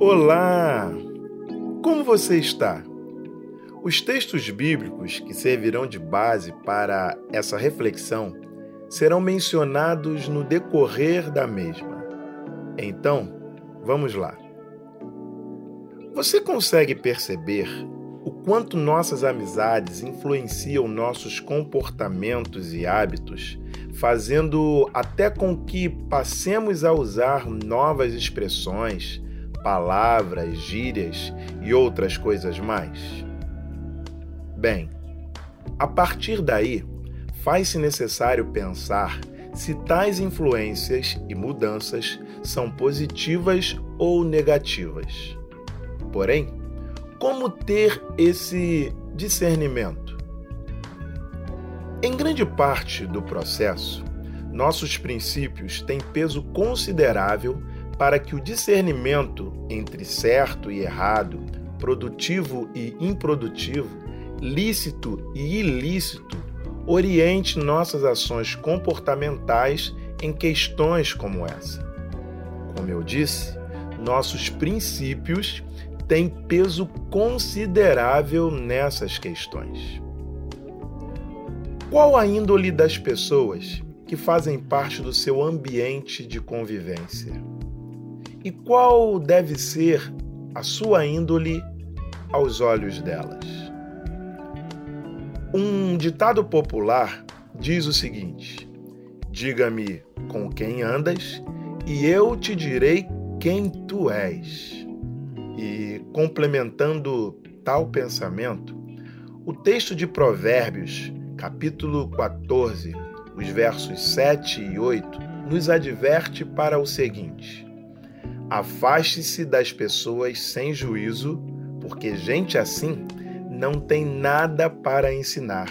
Olá! Como você está? Os textos bíblicos que servirão de base para essa reflexão serão mencionados no decorrer da mesma. Então, vamos lá. Você consegue perceber o quanto nossas amizades influenciam nossos comportamentos e hábitos, fazendo até com que passemos a usar novas expressões, palavras, gírias e outras coisas mais? Bem, a partir daí, faz-se necessário pensar se tais influências e mudanças são positivas ou negativas. Porém, como ter esse discernimento? Em grande parte do processo, nossos princípios têm peso considerável para que o discernimento entre certo e errado, produtivo e improdutivo, lícito e ilícito, oriente nossas ações comportamentais em questões como essa. Como eu disse, nossos princípios têm peso considerável nessas questões. Qual a índole das pessoas que fazem parte do seu ambiente de convivência? E qual deve ser a sua índole aos olhos delas? Um ditado popular diz o seguinte: Diga-me com quem andas, e eu te direi quem tu és. E complementando tal pensamento, o texto de Provérbios, capítulo 14, os versos 7 e 8, nos adverte para o seguinte: Afaste-se das pessoas sem juízo, porque gente assim não tem nada para ensinar.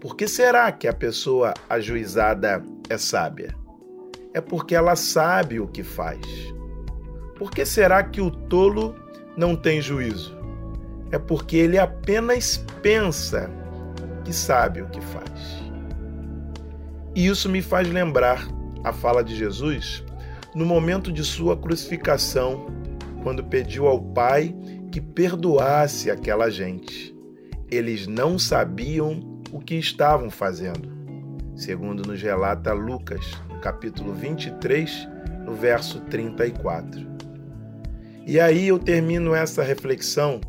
Por que será que a pessoa ajuizada é sábia? É porque ela sabe o que faz. Por que será que o tolo não tem juízo? É porque ele apenas pensa que sabe o que faz. E isso me faz lembrar a fala de Jesus no momento de sua crucificação, quando pediu ao Pai que perdoasse aquela gente. Eles não sabiam o que estavam fazendo, segundo nos relata Lucas, no capítulo 23, no verso 34. E aí eu termino essa reflexão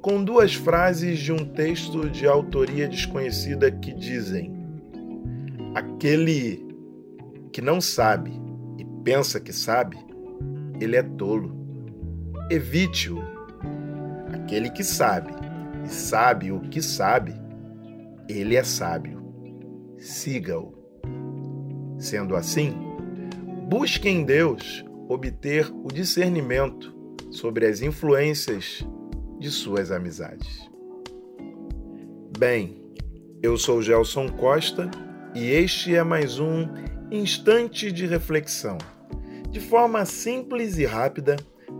com duas frases de um texto de autoria desconhecida que dizem: Aquele que não sabe pensa que sabe, ele é tolo. Evite-o. Aquele que sabe e sabe o que sabe, ele é sábio. Siga-o. Sendo assim, busque em Deus obter o discernimento sobre as influências de suas amizades. Bem, eu sou Gelson Costa e este é mais um instante de reflexão, de forma simples e rápida,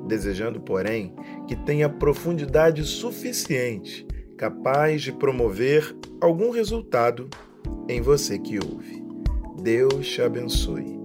desejando, porém, que tenha profundidade suficiente, capaz de promover algum resultado em você que ouve. Deus te abençoe.